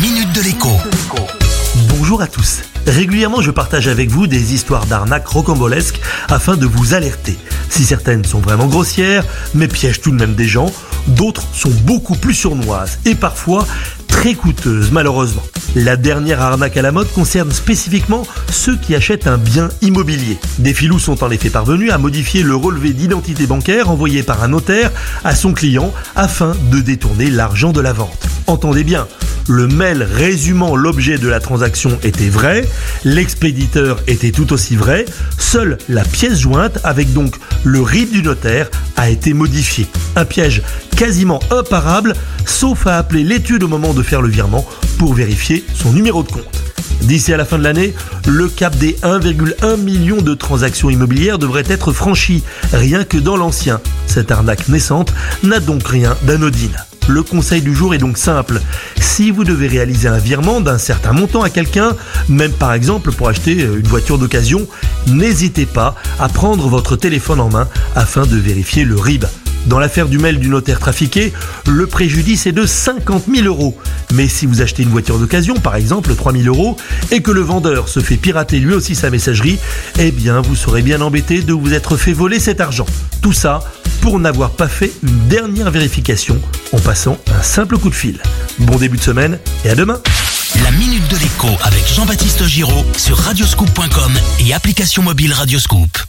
minute de l'écho. Bonjour à tous. Régulièrement, je partage avec vous des histoires d'arnaques rocambolesques afin de vous alerter. Si certaines sont vraiment grossières, mais piègent tout de même des gens, d'autres sont beaucoup plus sournoises et parfois très coûteuses malheureusement. La dernière arnaque à la mode concerne spécifiquement ceux qui achètent un bien immobilier. Des filous sont en effet parvenus à modifier le relevé d'identité bancaire envoyé par un notaire à son client afin de détourner l'argent de la vente. Entendez bien, le mail résumant l'objet de la transaction était vrai, l'expéditeur était tout aussi vrai, seule la pièce jointe avec donc le RIB du notaire a été modifiée. Un piège quasiment imparable, sauf à appeler l'étude au moment de faire le virement pour vérifier son numéro de compte. D'ici à la fin de l'année, le cap des 1,1 million de transactions immobilières devrait être franchi, rien que dans l'ancien. Cette arnaque naissante n'a donc rien d'anodine. Le conseil du jour est donc simple. Si vous devez réaliser un virement d'un certain montant à quelqu'un, même par exemple pour acheter une voiture d'occasion, n'hésitez pas à prendre votre téléphone en main afin de vérifier le RIB. Dans l'affaire du mail du notaire trafiqué, le préjudice est de 50 000 euros. Mais si vous achetez une voiture d'occasion, par exemple 3 000 euros, et que le vendeur se fait pirater lui aussi sa messagerie, eh bien vous serez bien embêté de vous être fait voler cet argent. Tout ça pour n'avoir pas fait une dernière vérification en passant un simple coup de fil. Bon début de semaine et à demain La minute de l'écho avec Jean-Baptiste Giraud sur radioscoop.com et application mobile Radioscoop.